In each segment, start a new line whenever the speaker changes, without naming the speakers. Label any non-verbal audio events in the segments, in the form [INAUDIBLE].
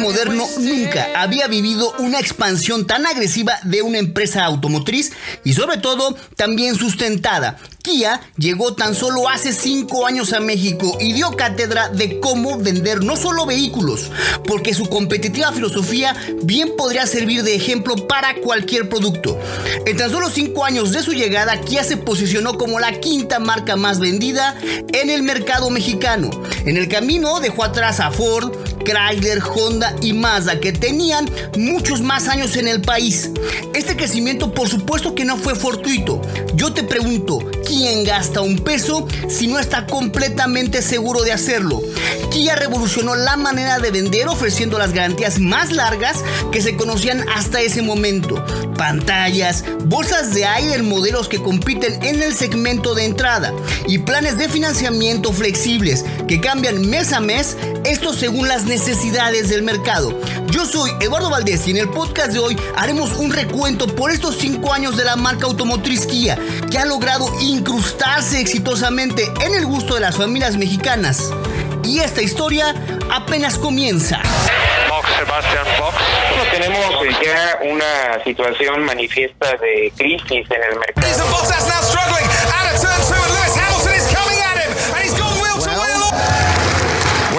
moderno nunca había vivido una expansión tan agresiva de una empresa automotriz y sobre todo también sustentada. Kia llegó tan solo hace 5 años a México y dio cátedra de cómo vender no solo vehículos, porque su competitiva filosofía bien podría servir de ejemplo para cualquier producto. En tan solo 5 años de su llegada, Kia se posicionó como la quinta marca más vendida en el mercado mexicano. En el camino dejó atrás a Ford, Chrysler, Honda y Mazda que tenían muchos más años en el país. Este crecimiento por supuesto que no fue fortuito. Yo te pregunto, ¿quién gasta un peso si no está completamente seguro de hacerlo? Kia revolucionó la manera de vender ofreciendo las garantías más largas que se conocían hasta ese momento. Pantallas, bolsas de aire en modelos que compiten en el segmento de entrada y planes de financiamiento flexibles que cambian mes a mes, esto según las necesidades del mercado. Yo soy Eduardo Valdés y en el podcast de hoy haremos un recuento por estos 5 años de la marca automotriz Kia, que ha logrado incrustarse exitosamente en el gusto de las familias mexicanas. Y esta historia apenas comienza.
Fox, Sebastian Fox.
Bueno, tenemos ya una situación manifiesta de crisis en el mercado.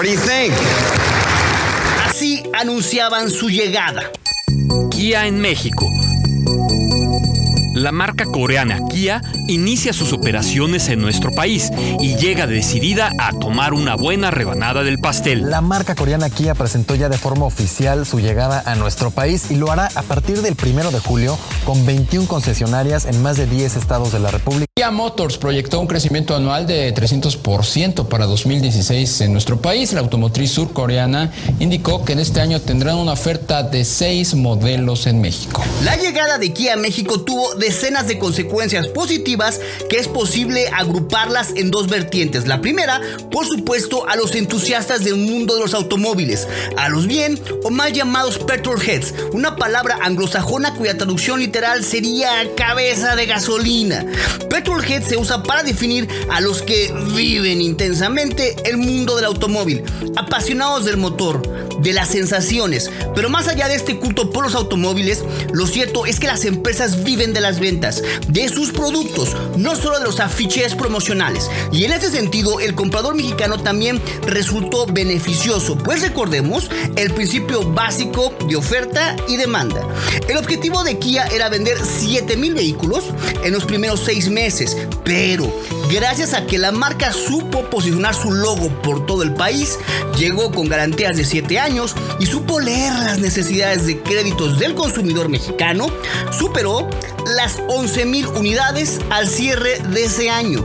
What do you think?
Así anunciaban su llegada.
Kia en México. La marca coreana Kia inicia sus operaciones en nuestro país y llega decidida a tomar una buena rebanada del pastel.
La marca coreana Kia presentó ya de forma oficial su llegada a nuestro país y lo hará a partir del primero de julio con 21 concesionarias en más de 10 estados de la República.
Kia Motors proyectó un crecimiento anual de 300% para 2016 en nuestro país. La automotriz surcoreana indicó que en este año tendrán una oferta de seis modelos en México.
La llegada de Kia a México tuvo decenas de consecuencias positivas que es posible agruparlas en dos vertientes. La primera, por supuesto, a los entusiastas del mundo de los automóviles, a los bien o mal llamados petrolheads, una palabra anglosajona cuya traducción literal sería cabeza de gasolina. Petrolhead se usa para definir a los que viven intensamente el mundo del automóvil, apasionados del motor, de las sensaciones. Pero más allá de este culto por los automóviles, lo cierto es que las empresas viven de las ventas, de sus productos, no solo de los afiches promocionales. Y en ese sentido, el comprador mexicano también resultó beneficioso, pues recordemos el principio básico de oferta y demanda. El objetivo de Kia era vender 7000 vehículos en los primeros seis meses, pero gracias a que la marca supo posicionar su logo por todo el país, llegó con garantías de 7 años y supo leer las necesidades de créditos del consumidor mexicano, superó las 11.000 unidades al cierre de ese año.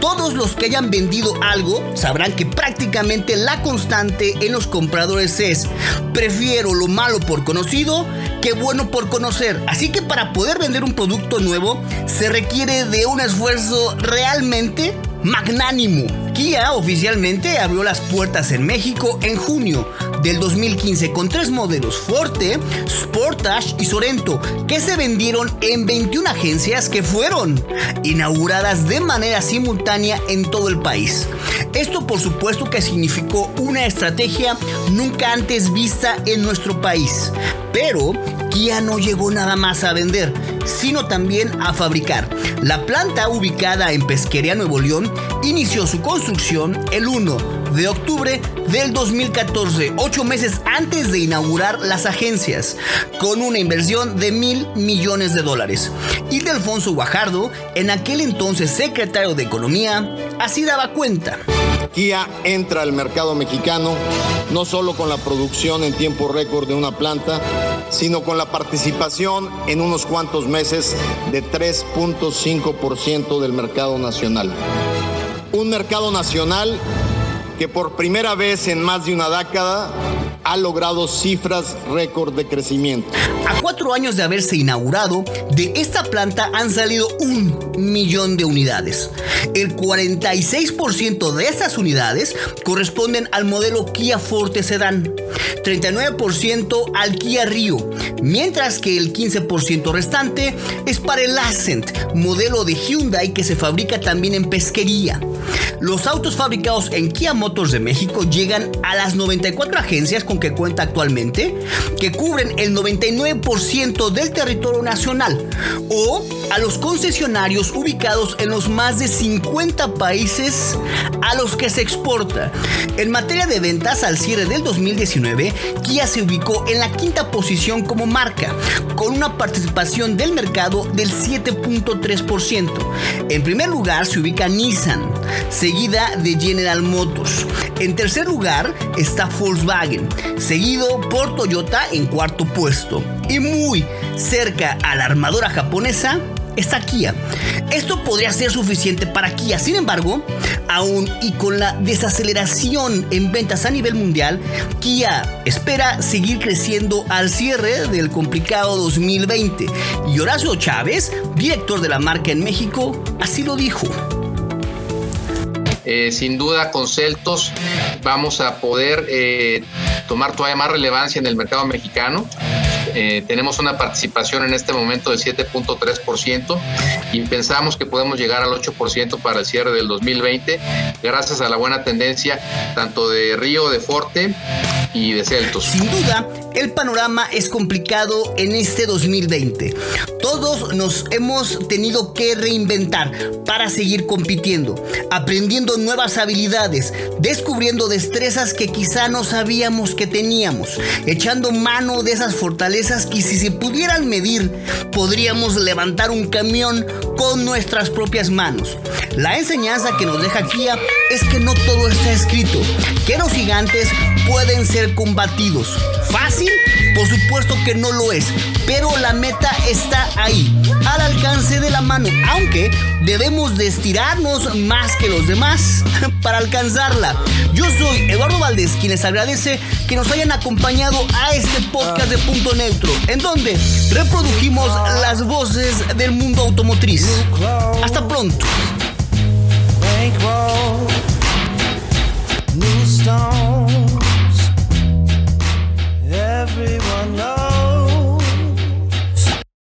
Todos los que hayan vendido algo sabrán que prácticamente la constante en los compradores es prefiero lo malo por conocido que bueno por conocer. Así que para poder vender un producto nuevo se requiere de un esfuerzo realmente magnánimo. Kia oficialmente abrió las puertas en México en junio del 2015 con tres modelos Forte, Sportage y Sorento que se vendieron en 21 agencias que fueron inauguradas de manera simultánea en todo el país. Esto por supuesto que significó una estrategia nunca antes vista en nuestro país. Pero Kia no llegó nada más a vender, sino también a fabricar. La planta ubicada en Pesquería, Nuevo León, inició su construcción el 1 de octubre del 2014, ocho meses antes de inaugurar las agencias, con una inversión de mil millones de dólares. Y de Alfonso Guajardo, en aquel entonces secretario de Economía, así daba cuenta.
Kia entra al mercado mexicano no solo con la producción en tiempo récord de una planta, sino con la participación en unos cuantos meses de 3.5% del mercado nacional. Un mercado nacional que por primera vez en más de una década ha logrado cifras récord de crecimiento.
A cuatro años de haberse inaugurado, de esta planta han salido un millón de unidades. El 46% de estas unidades corresponden al modelo Kia Forte Sedan, 39% al Kia Rio, mientras que el 15% restante es para el Ascent, modelo de Hyundai que se fabrica también en pesquería. Los autos fabricados en Kia Motors de México llegan a las 94 agencias con que cuenta actualmente, que cubren el 99% del territorio nacional, o a los concesionarios ubicados en los más de 50 países a los que se exporta. En materia de ventas al cierre del 2019, Kia se ubicó en la quinta posición como marca, con una participación del mercado del 7.3%. En primer lugar se ubica Nissan, seguida de General Motors. En tercer lugar está Volkswagen, seguido por Toyota en cuarto puesto. Y muy cerca a la armadora japonesa está Kia. Esto podría ser suficiente para Kia, sin embargo, aún y con la desaceleración en ventas a nivel mundial, Kia espera seguir creciendo al cierre del complicado 2020. Y Horacio Chávez, director de la marca en México, así lo dijo.
Eh, sin duda con Celtos vamos a poder eh, tomar todavía más relevancia en el mercado mexicano. Eh, tenemos una participación en este momento del 7.3% y pensamos que podemos llegar al 8% para el cierre del 2020 gracias a la buena tendencia tanto de Río, de Forte y de Celtos.
Sin duda, el panorama es complicado en este 2020. Todos nos hemos tenido que reinventar para seguir compitiendo, aprendiendo nuevas habilidades, descubriendo destrezas que quizá no sabíamos que teníamos, echando mano de esas fortalezas que si se pudieran medir, podríamos levantar un camión con nuestras propias manos. La enseñanza que nos deja Kia es que no todo está escrito, que los gigantes pueden ser combatidos. ¿Fácil? Por supuesto que no lo es, pero la meta está ahí, al alcance de la mano, aunque debemos de estirarnos más que los demás [LAUGHS] para alcanzarla. Yo soy Eduardo Valdés, quien les agradece que nos hayan acompañado a este podcast de Punto Neutro, en donde reprodujimos las voces del mundo automotriz. Hasta pronto.
everyone knows